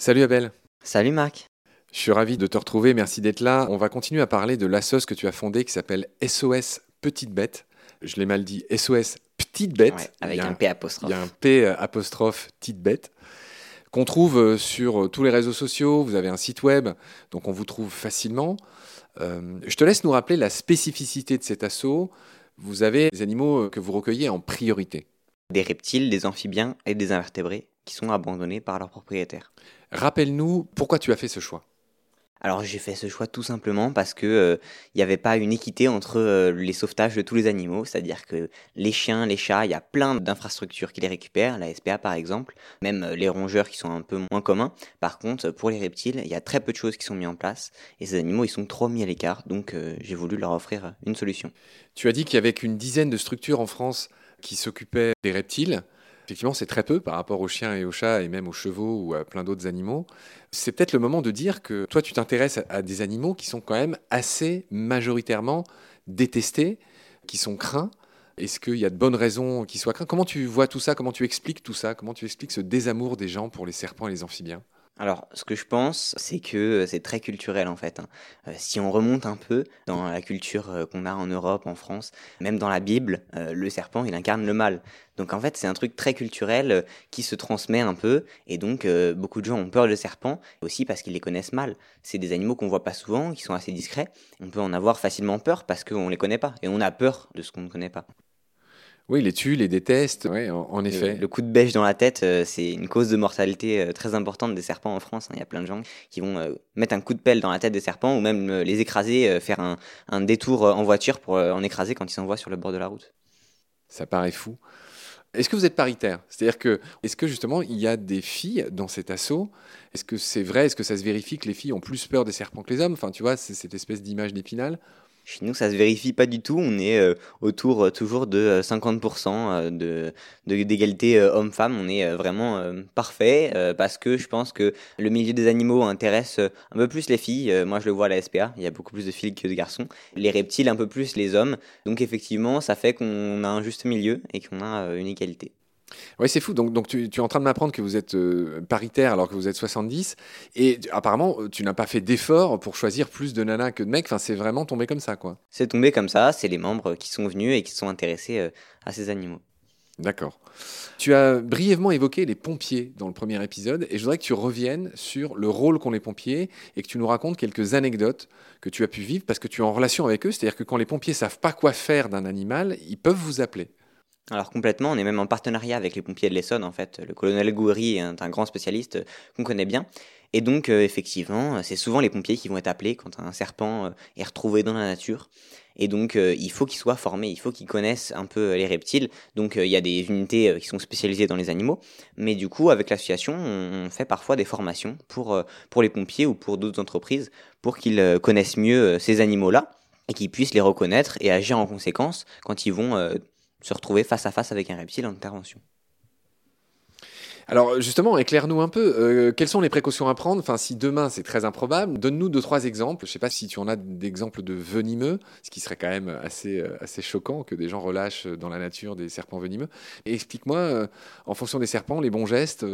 Salut Abel. Salut Marc. Je suis ravi de te retrouver, merci d'être là. On va continuer à parler de l'assos que tu as fondé qui s'appelle SOS Petite Bête. Je l'ai mal dit, SOS Petite Bête. avec un, P apostrophe. Il y a un P euh, apostrophe Petite Bête qu'on trouve euh, sur euh, tous les réseaux sociaux. Vous avez un site web, donc on vous trouve facilement. je te laisse nous rappeler la spécificité de cet assaut. Vous avez des animaux que vous recueillez en priorité. Des reptiles, des amphibiens et des invertébrés qui sont abandonnés par leurs propriétaires. Rappelle-nous pourquoi tu as fait ce choix. Alors j'ai fait ce choix tout simplement parce que il euh, n'y avait pas une équité entre euh, les sauvetages de tous les animaux, c'est-à-dire que les chiens, les chats, il y a plein d'infrastructures qui les récupèrent, la SPA par exemple, même euh, les rongeurs qui sont un peu moins communs. Par contre, pour les reptiles, il y a très peu de choses qui sont mises en place et ces animaux ils sont trop mis à l'écart, donc j'ai voulu leur offrir une solution. Tu as dit qu'il y avait qu'une dizaine de structures en France qui s'occupaient des reptiles. Effectivement, c'est très peu par rapport aux chiens et aux chats et même aux chevaux ou à plein d'autres animaux. C'est peut-être le moment de dire que toi, tu t'intéresses à des animaux qui sont quand même assez majoritairement détestés, qui sont craints. Est-ce qu'il y a de bonnes raisons qu'ils soient craints Comment tu vois tout ça? Comment tu expliques tout ça? Comment tu expliques ce désamour des gens pour les serpents et les amphibiens? Alors, ce que je pense, c'est que c'est très culturel en fait. Hein. Euh, si on remonte un peu dans la culture euh, qu'on a en Europe, en France, même dans la Bible, euh, le serpent, il incarne le mal. Donc en fait, c'est un truc très culturel qui se transmet un peu, et donc beaucoup de gens ont peur de serpents, aussi parce qu'ils les connaissent mal. C'est des animaux qu'on voit pas souvent, qui sont assez discrets. On peut en avoir facilement peur parce qu'on les connaît pas, et on a peur de ce qu'on ne connaît pas. Oui, les tue, les déteste, oui, en, effet. Le, coup de bêche dans la tête, euh, c'est une cause de mortalité euh, très importante des serpents en France. Hein. Il y a plein de gens qui vont euh, mettre un coup de pelle dans la tête des serpents ou même les écraser, faire un, détour en voiture pour en écraser quand ils s'envoient sur le bord de la route. Ça paraît fou. Est-ce que vous êtes paritaire? C'est-à-dire que, est-ce que justement il y a des filles dans cet assaut? Est-ce que c'est vrai? Est-ce que ça se vérifie que les filles ont plus peur des serpents que les hommes? Enfin, tu vois, c'est cette espèce d'image d'épinal. Chez nous, ça se vérifie pas du tout. On est euh, autour euh, toujours de 50% euh, d'égalité homme-femme. On est vraiment parfait parce que je pense que le milieu des animaux intéresse un peu plus les filles. moi, je le vois à la SPA. Il y a beaucoup plus de filles que de garçons. Les reptiles, un peu plus les hommes. Donc, effectivement, ça fait qu'on a un juste milieu et qu'on a une égalité. Oui, c'est fou. Donc, donc tu, es en train de m'apprendre que vous êtes euh, paritaire alors que vous êtes 70. Et apparemment, euh, tu n'as pas fait d'effort pour choisir plus de nanas que de mecs. Enfin, c'est vraiment tombé comme ça, quoi. C'est tombé comme ça. C'est les membres qui sont venus et qui sont intéressés euh, à ces animaux. D'accord. Tu as brièvement évoqué les pompiers dans le premier épisode et je voudrais que tu reviennes sur le rôle qu'ont les pompiers et que tu nous racontes quelques anecdotes que tu as pu vivre parce que tu es en relation avec eux. C'est-à-dire que quand les pompiers savent pas quoi faire d'un animal, ils peuvent vous appeler. Alors complètement, on est même en partenariat avec les pompiers de l'Essonne en fait. Le colonel Goury est un grand spécialiste euh, qu'on connaît bien. Et donc euh, effectivement, c'est souvent les pompiers qui vont être appelés quand un serpent euh, est retrouvé dans la nature. Et donc il faut qu'ils soient formés, il faut qu'ils connaissent un peu les reptiles. Donc il y a des unités qui sont spécialisées dans les animaux. Mais du coup, avec l'association, on fait parfois des formations pour, pour les pompiers ou pour d'autres entreprises pour qu'ils connaissent mieux ces animaux-là et qu'ils puissent les reconnaître et agir en conséquence quand ils vont se retrouver face à face avec un reptile en intervention. Alors justement, éclaire-nous un peu. Euh, quelles sont les précautions à prendre? Enfin, si demain c'est très improbable, donne-nous deux trois exemples. Je ne sais pas si tu en as d'exemples de venimeux, ce qui serait quand même assez euh, assez choquant que des gens relâchent dans la nature des serpents venimeux. Et explique-moi, euh, en fonction des serpents, les bons gestes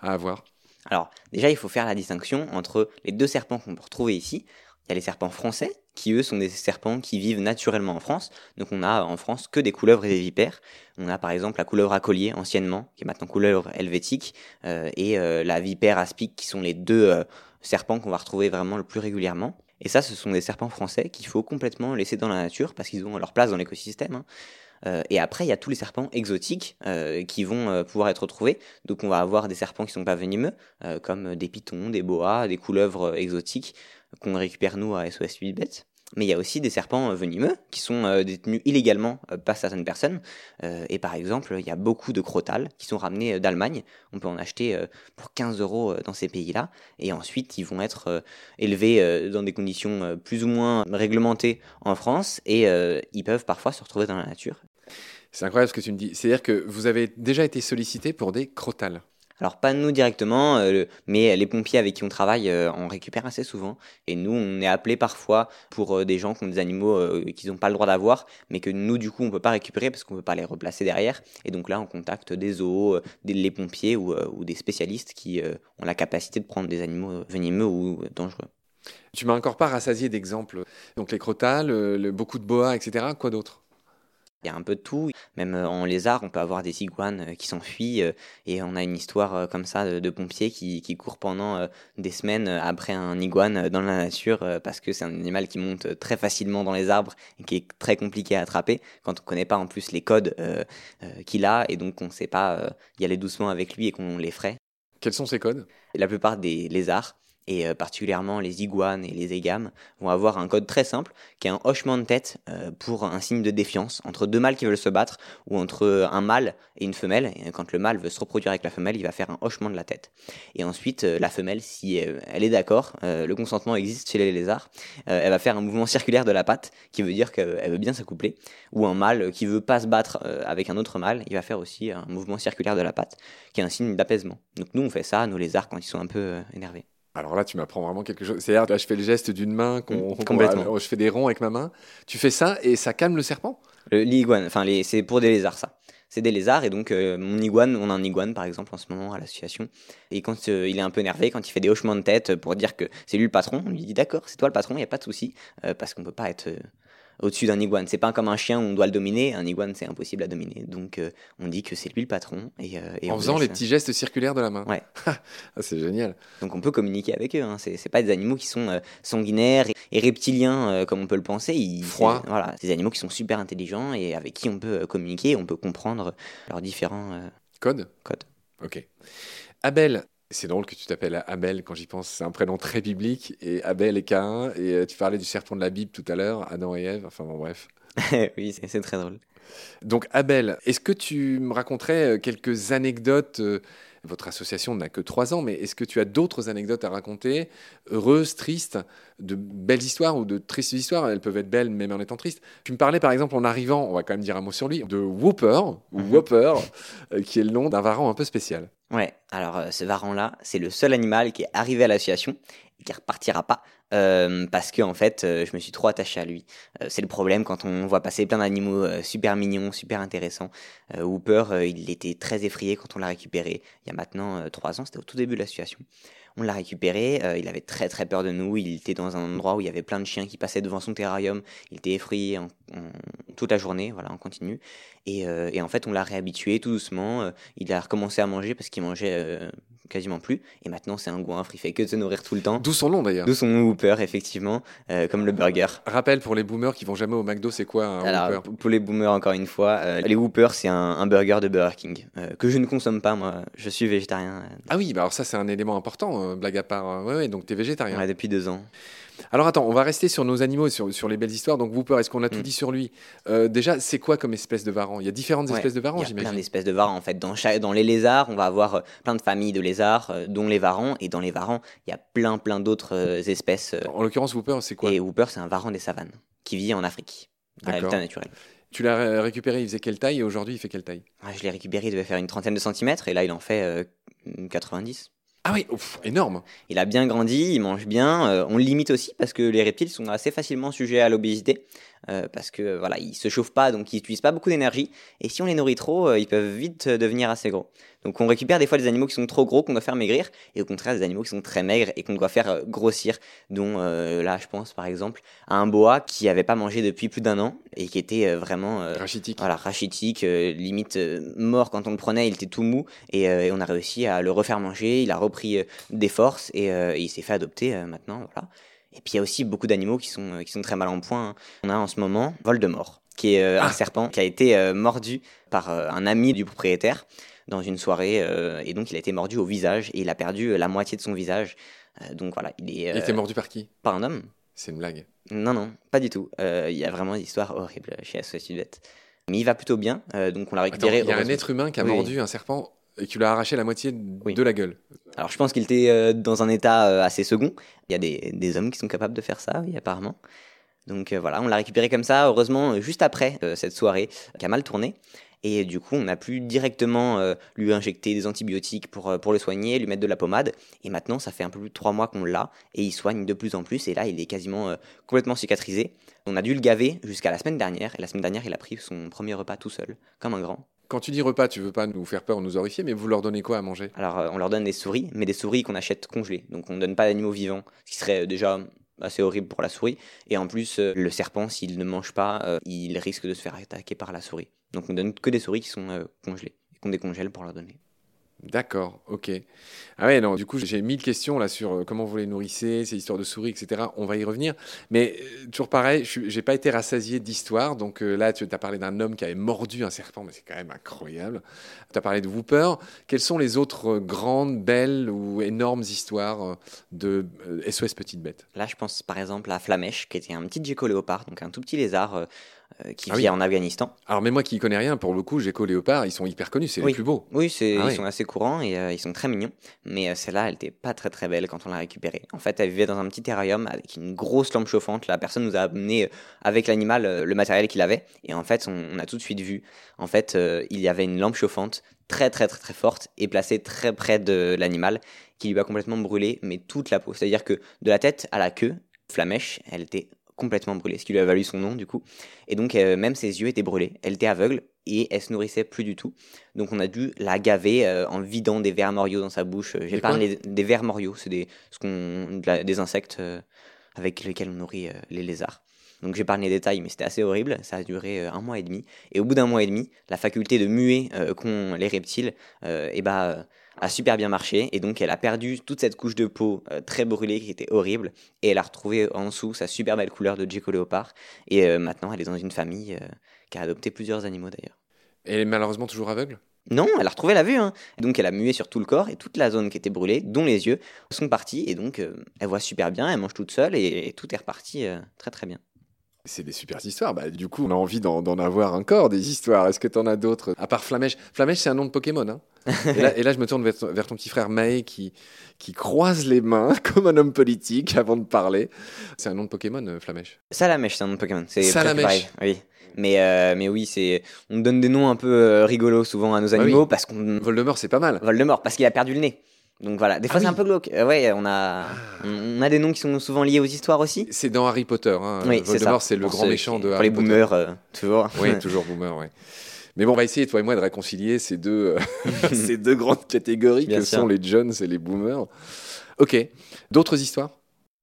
à avoir. Alors déjà, il faut faire la distinction entre les deux serpents qu'on peut retrouver ici. Il y a les serpents français, qui eux sont des serpents qui vivent naturellement en France. Donc on a en France que des couleuvres et des vipères. On a par exemple la couleuvre à collier anciennement, qui est maintenant couleuvre helvétique, euh, et euh, la vipère aspic, qui sont les deux euh, serpents qu'on va retrouver vraiment le plus régulièrement. Et ça, ce sont des serpents français qu'il faut complètement laisser dans la nature parce qu'ils ont leur place dans l'écosystème. Hein. et après, il y a tous les serpents exotiques qui vont pouvoir être retrouvés. Donc, on va avoir des serpents qui sont pas venimeux, comme des pitons, des boas, des couleuvres exotiques qu'on récupère nous à SOS 8 bêtes. Mais il y a aussi des serpents euh, venimeux qui sont euh, détenus illégalement euh, par certaines personnes. et par exemple, il y a beaucoup de crotales qui sont ramenés d'Allemagne. On peut en acheter pour 15 euros dans ces pays-là. Et ensuite, ils vont être élevés dans des conditions plus ou moins réglementées en France. Et ils peuvent parfois se retrouver dans la nature. C'est incroyable ce que tu me dis. C'est-à-dire que vous avez déjà été sollicité pour des crotales. Alors pas nous directement, euh, mais les pompiers avec qui on travaille euh, en récupèrent assez souvent. Et nous, on est appelé parfois pour euh, des gens qui ont des animaux qu'ils n'ont pas le droit d'avoir, mais que nous, du coup, on peut pas récupérer parce qu'on peut pas les replacer derrière. Et donc là, on contacte des zoos, des, les pompiers ou, des spécialistes qui ont la capacité de prendre des animaux venimeux ou dangereux. Tu m'as encore pas rassasié d'exemples. Donc les crotales, beaucoup de boas, etc. Quoi d'autre? Il y a un peu de tout. Même euh, en lézard, on peut avoir des iguanes euh, qui s'enfuient. Euh, et on a une histoire comme ça de, pompiers qui, qui, courent pendant des semaines après un iguane dans la nature parce que c'est un animal qui monte très facilement dans les arbres et qui est très compliqué à attraper quand on ne connaît pas en plus les codes qu'il a et donc on ne sait pas y aller doucement avec lui et qu'on les ferait. Quels sont ces codes? La plupart des lézards et euh, particulièrement les iguanes et les égames, vont avoir un code très simple qui est un hochement de tête euh, pour un signe de défiance entre deux mâles qui veulent se battre ou entre un mâle et une femelle. Et quand le mâle veut se reproduire avec la femelle, il va faire un hochement de la tête. Et ensuite, euh, la femelle, si elle est d'accord, le consentement existe chez les lézards, elle va faire un mouvement circulaire de la patte qui veut dire qu'elle veut bien s'accoupler. Ou un mâle qui veut pas se battre avec un autre mâle, il va faire aussi un mouvement circulaire de la patte qui est un signe d'apaisement. Donc nous, on fait ça, nos lézards, quand ils sont un peu énervés. Alors là, tu m'apprends vraiment quelque chose. C'est-à-dire, là, je fais le geste d'une main, qu'on, mmh, complètement. je fais des ronds avec ma main. Tu fais ça et ça calme le serpent? L'iguane, enfin, les, c'est pour des lézards, ça. C'est des lézards et donc euh, mon iguane, on a un iguane par exemple en ce moment à l'association. Et quand euh, il est un peu énervé, quand il fait des hochements de tête pour dire que c'est lui le patron, on lui dit d'accord, c'est toi le patron, il n'y a pas de souci, euh, parce qu'on peut pas être au-dessus d'un iguane. C'est pas comme un chien où on doit le dominer. Un iguane, c'est impossible à dominer. Donc, euh, on dit que c'est lui le patron. Et, euh, en faisant les petits gestes circulaires de la main. Ouais. Ah, c'est génial. Donc, on peut communiquer avec eux. Hein. C'est pas des animaux qui sont euh, sanguinaires et, reptiliens comme on peut le penser. Ils, Froid. Voilà, des animaux qui sont super intelligents et avec qui on peut communiquer. On peut comprendre leurs différents codes. Codes. Ok. Abel, c'est drôle que tu t'appelles Abel quand j'y pense. C'est un prénom très biblique. Et Abel et Cain. Et euh, tu parlais du serpent de la Bible tout à l'heure, Adam et Ève. Enfin bon, bref. oui, c'est très drôle. Donc Abel, est-ce que tu me raconterais euh, quelques anecdotes euh, votre association n'a que trois ans, mais est-ce que tu as d'autres anecdotes à raconter, heureuses, tristes, de belles histoires ou de tristes histoires? Elles peuvent être belles même en étant tristes. Tu me parlais par exemple en arrivant, on va quand même dire un mot sur lui, de Whooper, ou mhm. Whopper, euh, qui est le nom d'un varan un peu spécial. Ouais, alors euh, ce varan-là, c'est le seul animal qui est arrivé à l'association et qui repartira pas euh, parce que en fait, euh, je me suis trop attaché à lui. Euh, c'est le problème quand on voit passer plein d'animaux super mignons, super intéressants. Hooper, il était très effrayé quand on l'a récupéré. Il y a maintenant trois ans, c'était au tout début de la situation. On l'a récupéré, il avait très très peur de nous. Il était dans un endroit où il y avait plein de chiens qui passaient devant son terrarium. Il était effrayé en, toute la journée, voilà, en continu. Et, et en fait, on l'a réhabitué tout doucement. il a recommencé à manger parce qu'il mangeait quasiment plus. Et maintenant, c'est un goinfre, il fait que de se nourrir tout le temps. D'où son nom d'ailleurs. D'où son nom Whooper, effectivement, euh, comme le burger. Rappel pour les boomers qui vont jamais au McDo, c'est quoi un Alors, Pour les boomers, encore une fois, euh, les Whoopers, c'est un, burger de Burger King euh, que je ne consomme pas, moi. Je suis végétarien. Ah oui, bah alors ça, c'est un élément important, blague à part. Ouais, ouais donc tu es végétarien. Ouais, depuis deux ans. Alors attends, on va rester sur nos animaux, sur, sur les belles histoires. Donc Whooper, est-ce qu'on a tout mm. dit sur lui? Euh, Déjà, c'est quoi comme espèce de varan Il y a différentes espèces de varans, j'imagine. Il y a plein d'espèces de varans en fait. Dans, dans les lézards, on va avoir euh, plein de familles de lézards, euh, dont les varans. Et dans les varans, il y a plein plein d'autres espèces. En l'occurrence, Whooper, c'est quoi? Et Whooper, c'est un varan des savanes qui vit en Afrique, dans l'habitat naturel. Tu l'as récupéré, il faisait quelle taille? Et aujourd'hui il fait quelle taille? Ah, Je l'ai récupéré, il devait faire une trentaine de centimètres et là il en fait 90. Ah oui, énorme. Il a bien grandi, il mange bien. Euh, on le limite aussi parce que les reptiles sont assez facilement sujets à l'obésité. Euh, parce que voilà, ils se chauffent pas, donc ils n'utilisent pas beaucoup d'énergie. Et si on les nourrit trop, euh, ils peuvent vite devenir assez gros. Donc on récupère des fois des animaux qui sont trop gros qu'on doit faire maigrir, et au contraire des animaux qui sont très maigres et qu'on doit faire grossir. Dont là, je pense par exemple à un boa qui avait pas mangé depuis plus d'un an et qui était vraiment rachitique. Voilà, rachitique, limite mort quand on le prenait, il était tout mou, et, et, on a réussi à le refaire manger. Il a repris des forces et, et il s'est fait adopter maintenant. Voilà. Et puis il y a aussi beaucoup d'animaux qui sont, qui sont très mal en point. On a en ce moment Voldemort, qui est euh, un ah. serpent qui a été euh, mordu par euh, un ami du propriétaire dans une soirée. et donc il a été mordu au visage et il a perdu la moitié de son visage. donc voilà, il est. il a été mordu par qui? Par un homme. C'est une blague. Non, non, pas du tout. Il y a vraiment des histoires horribles chez Sudette. Mais il va plutôt bien, donc on l'a récupéré. Il y a un être humain qui a mordu un serpent et qui lui a arraché la moitié de la gueule. Alors je pense qu'il était euh, dans un état euh, assez second. Il y a des, des, hommes qui sont capables de faire ça, oui, apparemment. Donc euh, voilà, on l'a récupéré comme ça, heureusement, juste après cette soirée qui a mal tourné. Et du coup, on a pu directement lui injecter des antibiotiques pour, pour le soigner, lui mettre de la pommade. Et maintenant, ça fait un peu plus de trois mois qu'on l'a. Et il soigne de plus en plus. Et là, il est quasiment complètement cicatrisé. On a dû le gaver jusqu'à la semaine dernière. Et la semaine dernière, il a pris son premier repas tout seul, comme un grand. Quand tu dis repas, tu veux pas nous faire peur ou nous horrifier, mais vous leur donnez quoi à manger? Alors, on leur donne des souris, mais des souris qu'on achète congelées. Donc, on ne donne pas d'animaux vivants, ce qui serait déjà assez horrible pour la souris. Et en plus, euh, le serpent, s'il ne mange pas, euh, il risque de se faire attaquer par la souris. Donc on donne que des souris qui sont euh, congelées, qu'on décongèle pour leur donner. D'accord, ok. Ah ouais, non, du coup, j'ai mille questions là sur euh, comment vous les nourrissez, ces histoires de souris, etc. On va y revenir. Mais euh, toujours pareil, je n'ai pas été rassasié d'histoire. Donc euh, là, tu as parlé d'un homme qui avait mordu un serpent, mais c'est quand même incroyable. Tu as parlé de Whooper. Quelles sont les autres grandes, belles ou énormes histoires de SOS Petite Bête Là, je pense par exemple à Flamèche, qui était un petit gecko léopard, donc un tout petit lézard qui ah vit en Afghanistan. Alors, mais moi qui connais rien, pour le coup, Gecko Léopard, ils sont hyper connus, c'est les plus beaux. Oui, ah ils sont assez courants et euh, ils sont très mignons. Mais euh, celle-là, elle n'était pas très très belle quand on l'a récupérée. En fait, elle vivait dans un petit terrarium avec une grosse lampe chauffante. La personne nous a amené avec l'animal le matériel qu'il avait. Et en fait, on, on, a tout de suite vu. En fait, il y avait une lampe chauffante très très très très forte et placée très près de l'animal qui lui a complètement brûlé, mais toute la peau. C'est-à-dire que de la tête à la queue, Flamèche, elle était complètement brûlée, ce qui lui a valu son nom du coup. Et donc euh, même ses yeux étaient brûlés, elle était aveugle et elle se nourrissait plus du tout. Donc on a dû la gaver euh, en vidant des vers moriaux dans sa bouche. J'ai parlé des vers moriaux, c'est des, ce des insectes euh, avec lesquels on nourrit les lézards. Donc j'ai parlé des détails, mais c'était assez horrible. Ça a duré un mois et demi. Et au bout d'un mois et demi, la faculté de muer qu'ont les reptiles, et eh bah, a super bien marché et donc elle a perdu toute cette couche de peau euh, très brûlée qui était horrible et elle a retrouvé en dessous sa super belle couleur de Gecko Léopard et euh, maintenant elle est dans une famille euh, qui a adopté plusieurs animaux d'ailleurs. Elle est malheureusement toujours aveugle? Non, elle a retrouvé la vue. Hein. Donc elle a mué sur tout le corps et toute la zone qui était brûlée, dont les yeux, sont partis. Et donc elle voit super bien, elle mange toute seule et, tout est reparti très très bien. C'est des super histoires. Bah, du coup, on a envie d'en avoir encore des histoires. Est-ce que tu en as d'autres À part Flamèche? Flamèche, c'est un nom de Pokémon. Hein et, là, je me tourne vers, ton petit frère Maë qui, qui croise les mains comme un homme politique avant de parler. C'est un nom de Pokémon, euh, Flamèche? Salamèche, c'est un nom de Pokémon. C'est Salamèche. Oui. Mais, euh, mais oui, c'est on donne des noms un peu euh, rigolos souvent à nos bah animaux parce qu'on. Voldemort, c'est pas mal. Voldemort, parce qu'il a perdu le nez. Donc voilà, des fois ah c'est un peu glauque. ouais, on a, on a des noms qui sont souvent liés aux histoires aussi. C'est dans Harry Potter. Hein. Voldemort, c'est le grand méchant de Harry Potter. Les boomers, toujours. Oui, toujours boomer, oui. Mais bon, on va essayer, toi et moi, de réconcilier ces deux, euh, ces deux grandes catégories que sont les Jones et les boomers. Ok. D'autres histoires?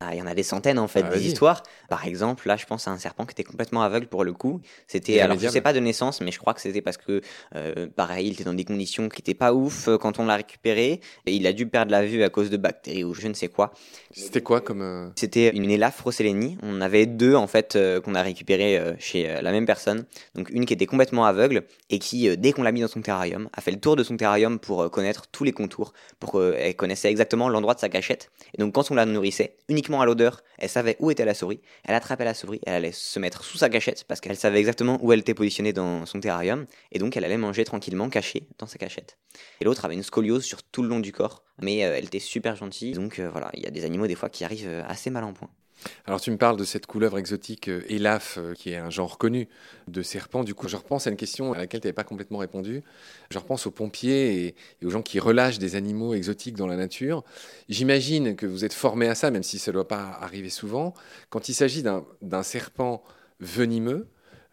Ah, il y en a des centaines en fait ah, des histoires. Par exemple, là, je pense à un serpent qui était complètement aveugle pour le coup. C'était alors je sais pas de naissance, mais je crois que c'était parce que euh, pareil, il était dans des conditions qui étaient pas ouf euh, quand on l'a récupéré et il a dû perdre la vue à cause de bactéries ou je ne sais quoi. C'était quoi comme euh, C'était une rossellini. On avait deux en fait qu'on a récupéré chez la même personne. Donc une qui était complètement aveugle et qui dès qu'on l'a mis dans son terrarium a fait le tour de son terrarium pour connaître tous les contours, pour qu'elle connaissait exactement l'endroit de sa cachette. Et donc quand on la nourrissait, uniquement à l'odeur, elle savait où était la souris, elle attrapait la souris, elle allait se mettre sous sa cachette parce qu'elle savait exactement où elle était positionnée dans son terrarium, et donc elle allait manger tranquillement cachée dans sa cachette. Et l'autre avait une scoliose sur tout le long du corps, mais euh, elle était super gentille, donc euh, voilà, il y a des animaux des fois qui arrivent euh, assez mal en point. Alors tu me parles de cette couleuvre exotique euh, Elaf, euh, qui est un genre connu de serpent. Du coup, je repense à une question à laquelle tu n'avais pas complètement répondu. Je repense aux pompiers et, aux gens qui relâchent des animaux exotiques dans la nature. J'imagine que vous êtes formé à ça, même si ça ne doit pas arriver souvent. Quand il s'agit d'un serpent venimeux,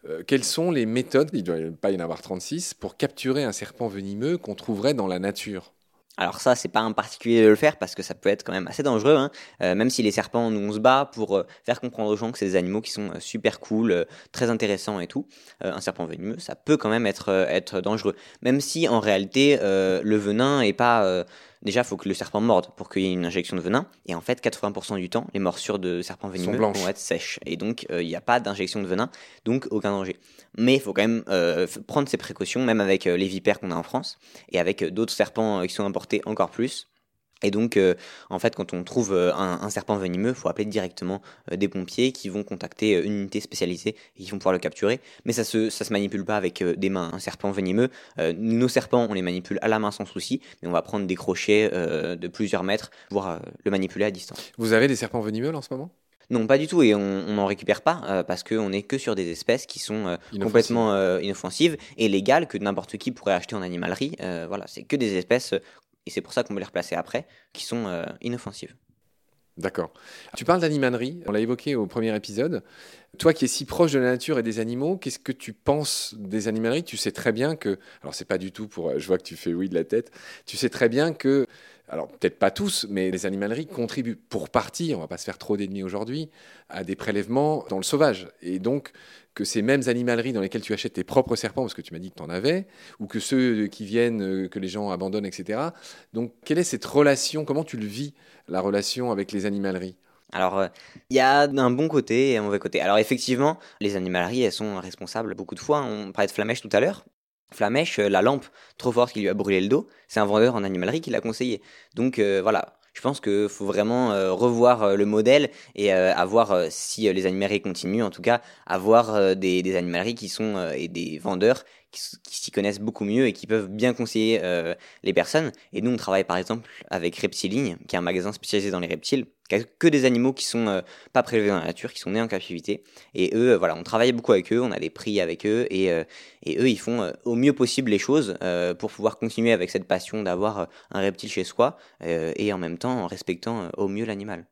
euh, quelles sont les méthodes, il ne doit pas y en avoir 36, pour capturer un serpent venimeux qu'on trouverait dans la nature? Alors ça, c'est pas un particulier de le faire parce que ça peut être quand même assez dangereux. Hein. Euh, même si les serpents, nous on se bat pour euh, faire comprendre aux gens que c'est des animaux qui sont euh, super cool, très intéressants et tout. un serpent venimeux, ça peut quand même être être dangereux. Même si en réalité le venin est pas Déjà, il faut que le serpent morde pour qu'il y ait une injection de venin. Et en fait, 80% du temps, les morsures de serpents venimeux vont être sèches. Et donc, euh, il n'y a pas d'injection de venin, donc aucun danger. Mais il faut quand même euh, prendre ses précautions, même avec euh, les vipères qu'on a en France, et avec d'autres serpents qui sont importés encore plus. Et donc, euh, en fait, quand on trouve euh, un, serpent venimeux, il faut appeler directement euh, des pompiers qui vont contacter une unité spécialisée et qui vont pouvoir le capturer. Mais ça se, ça se manipule pas avec des mains. Un serpent venimeux, nos serpents, on les manipule à la main sans souci, mais on va prendre des crochets de plusieurs mètres, pour le manipuler à distance. Vous avez des serpents venimeux en ce moment? Non, pas du tout, et on n'en récupère pas euh, parce qu'on n'est que sur des espèces qui sont euh, complètement euh, inoffensives et légales que n'importe qui pourrait acheter en animalerie. voilà, c'est que des espèces, et c'est pour ça qu'on veut les replacer après, qui sont inoffensives. D'accord. Tu parles d'animalerie, on l'a évoqué au premier épisode. Toi qui es si proche de la nature et des animaux, qu'est-ce que tu penses des animaleries? Tu sais très bien que, alors c'est pas du tout pour, je vois que tu fais oui de la tête, tu sais très bien que alors peut-être pas tous, mais les animaleries contribuent pour partie, on va pas se faire trop d'ennemis aujourd'hui, à des prélèvements dans le sauvage. Et donc que ces mêmes animaleries dans lesquelles tu achètes tes propres serpents, parce que tu m'as dit que tu en avais, ou que ceux qui viennent, euh, que les gens abandonnent, etc. Donc quelle est cette relation Comment tu le vis, la relation avec les animaleries? Alors, euh, il y a un bon côté et un mauvais côté. Alors, effectivement, les animaleries, elles sont responsables beaucoup de fois. On parlait de Flamèche tout à l'heure. Flamèche, euh, la lampe trop forte qui lui a brûlé le dos, c'est un vendeur en animalerie qui l'a conseillé. Donc euh, voilà, je pense qu'il faut vraiment euh, revoir le modèle et avoir, si les animaleries continuent, en tout cas, avoir des, des animaleries qui sont et des vendeurs qui, s'y connaissent beaucoup mieux et qui peuvent bien conseiller les personnes. Et nous, on travaille par exemple avec Reptiline, qui est un magasin spécialisé dans les reptiles que des animaux qui sont euh, pas prélevés dans la nature, qui sont nés en captivité. Et eux, euh, voilà, on travaille beaucoup avec eux, on a des prix avec eux, et, euh, et eux, ils font au mieux possible les choses pour pouvoir continuer avec cette passion d'avoir un reptile chez soi, et en même temps en respectant au mieux l'animal.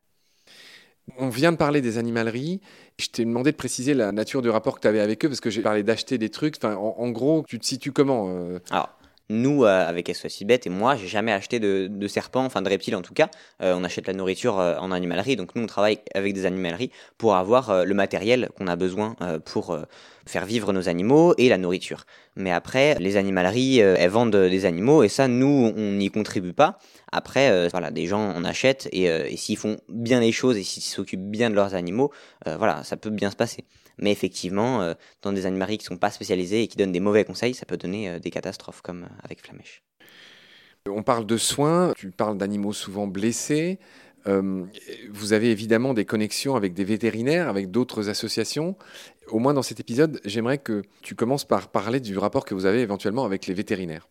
On vient de parler des animaleries. Je t'ai demandé de préciser la nature du rapport que tu avais avec eux, parce que j'ai parlé d'acheter des trucs. Enfin, en, gros, tu te situes comment Alors, nous, euh, avec SOS Bête et moi, j'ai jamais acheté de, de serpents, enfin de reptiles en tout cas. Euh, on achète la nourriture euh, en animalerie, donc nous on travaille avec des animaleries pour avoir le matériel qu'on a besoin pour faire vivre nos animaux et la nourriture. Mais après, les animaleries, elles vendent des animaux et ça, nous, on n'y contribue pas. Après, voilà, des gens en achètent et, et s'ils font bien les choses et s'ils s'occupent bien de leurs animaux, voilà, ça peut bien se passer. Mais effectivement, euh, dans des animaleries qui ne sont pas spécialisées et qui donnent des mauvais conseils, ça peut donner euh, des catastrophes comme euh, avec Flamèche. On parle de soins, tu parles d'animaux souvent blessés. vous avez évidemment des connexions avec des vétérinaires, avec d'autres associations. Au moins dans cet épisode, j'aimerais que tu commences par parler du rapport que vous avez éventuellement avec les vétérinaires.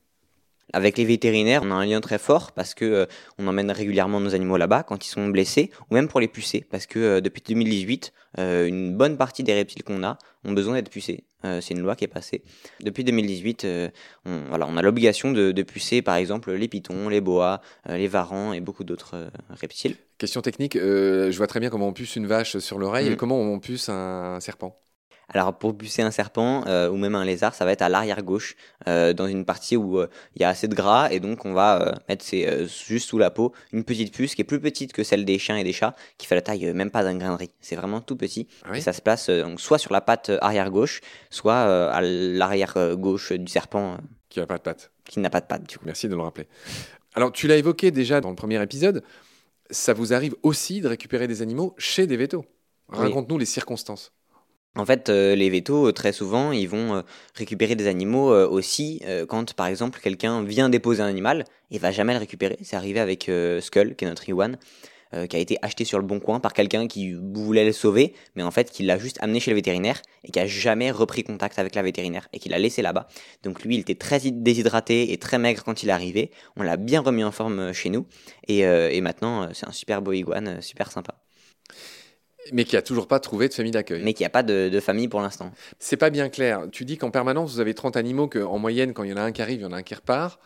Avec les vétérinaires, on a un lien très fort parce que euh, on emmène régulièrement nos animaux là-bas quand ils sont blessés, ou même pour les pucer, parce que euh, depuis 2018, euh, une bonne partie des reptiles qu'on a ont besoin d'être pucés. c'est une loi qui est passée. Depuis 2018, on, voilà, on a l'obligation de, de, pucer, par exemple, les pitons, les boas, les varans et beaucoup d'autres reptiles. Question technique, je vois très bien comment on puce une vache sur l'oreille et mm. comment on puce un serpent. Alors pour bucer un serpent euh, ou même un lézard, ça va être à l'arrière gauche, euh, dans une partie où euh, il y a assez de gras et donc on va mettre juste sous la peau une petite puce qui est plus petite que celle des chiens et des chats, qui fait la taille même pas d'un grain de riz. C'est vraiment tout petit ah et ça se place donc soit sur la patte arrière gauche, soit à l'arrière gauche du serpent. qui n'a pas de patte. Qui n'a pas de patte du coup. Merci de le rappeler. Alors tu l'as évoqué déjà dans le premier épisode, ça vous arrive aussi de récupérer des animaux chez des vétos. Raconte-nous les circonstances. En fait, euh, les vétos, euh, très souvent, ils vont euh, récupérer des animaux aussi quand, par exemple, quelqu'un vient déposer un animal et va jamais le récupérer. C'est arrivé avec Skull, qui est notre Iwan, qui a été acheté sur le bon coin par quelqu'un qui voulait le sauver, mais en fait, qui l'a juste amené chez le vétérinaire et qui a jamais repris contact avec la vétérinaire et qui l'a laissé là-bas. Donc lui, il était très déshydraté et très maigre quand il est arrivé. On l'a bien remis en forme chez nous et, et maintenant, c'est un super beau iguane, super sympa. Mais qui a toujours pas trouvé de famille d'accueil. Mais qui a pas de, famille pour l'instant. C'est pas bien clair. Tu dis qu'en permanence, vous avez 30 animaux, qu'en moyenne, quand il y en a un qui arrive, il y en a un qui repart.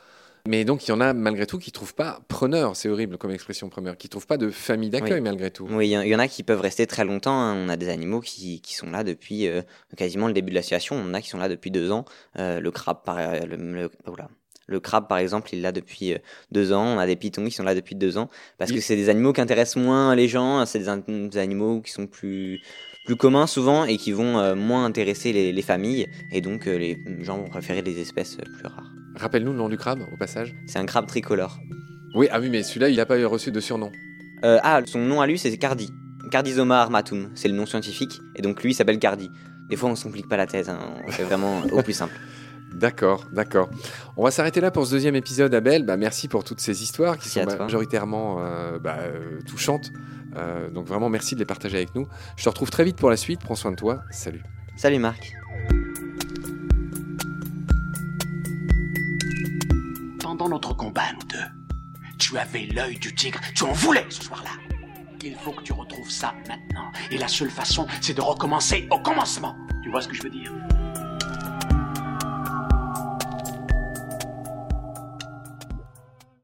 Mais donc, il y en a malgré tout qui ne trouvent pas preneur, c'est horrible comme expression preneur, qui ne trouvent pas de famille d'accueil malgré tout. Oui, il y, en a qui peuvent rester très longtemps. Hein. On a des animaux qui, qui sont là depuis euh, quasiment le début de la situation. On en a qui sont là depuis deux ans. Euh, le crabe, par, le, le, le crabe, par exemple, il est là depuis euh, deux ans. On a des pitons qui sont là depuis deux ans. Parce que c'est des animaux qui intéressent moins les gens. C'est des, animaux qui sont plus, plus communs souvent et qui vont euh, moins intéresser les, familles. Et donc, euh, les gens vont préférer des espèces plus rares. Rappelle-nous le nom du crabe, au passage. C'est un crabe tricolore. Oui, ah oui, mais celui-là, il n'a pas reçu de surnom. ah, son nom à lui, c'est Cardi. Cardizoma armatum, c'est le nom scientifique. Et donc, lui, il s'appelle Cardi. Des fois, on ne s'implique pas la thèse. Hein. On fait vraiment au plus simple. D'accord, d'accord. On va s'arrêter là pour ce deuxième épisode, Abel. Bah, merci pour toutes ces histoires qui sont majoritairement euh, bah, euh, touchantes. Euh, donc vraiment, merci de les partager avec nous. Je te retrouve très vite pour la suite. Prends soin de toi. Salut. Salut Marc. Pendant notre combat, nous deux, tu avais l'œil du tigre. Tu en voulais ce soir-là. Il faut que tu retrouves ça maintenant. Et la seule façon, c'est de recommencer au commencement. Tu vois ce que je veux dire?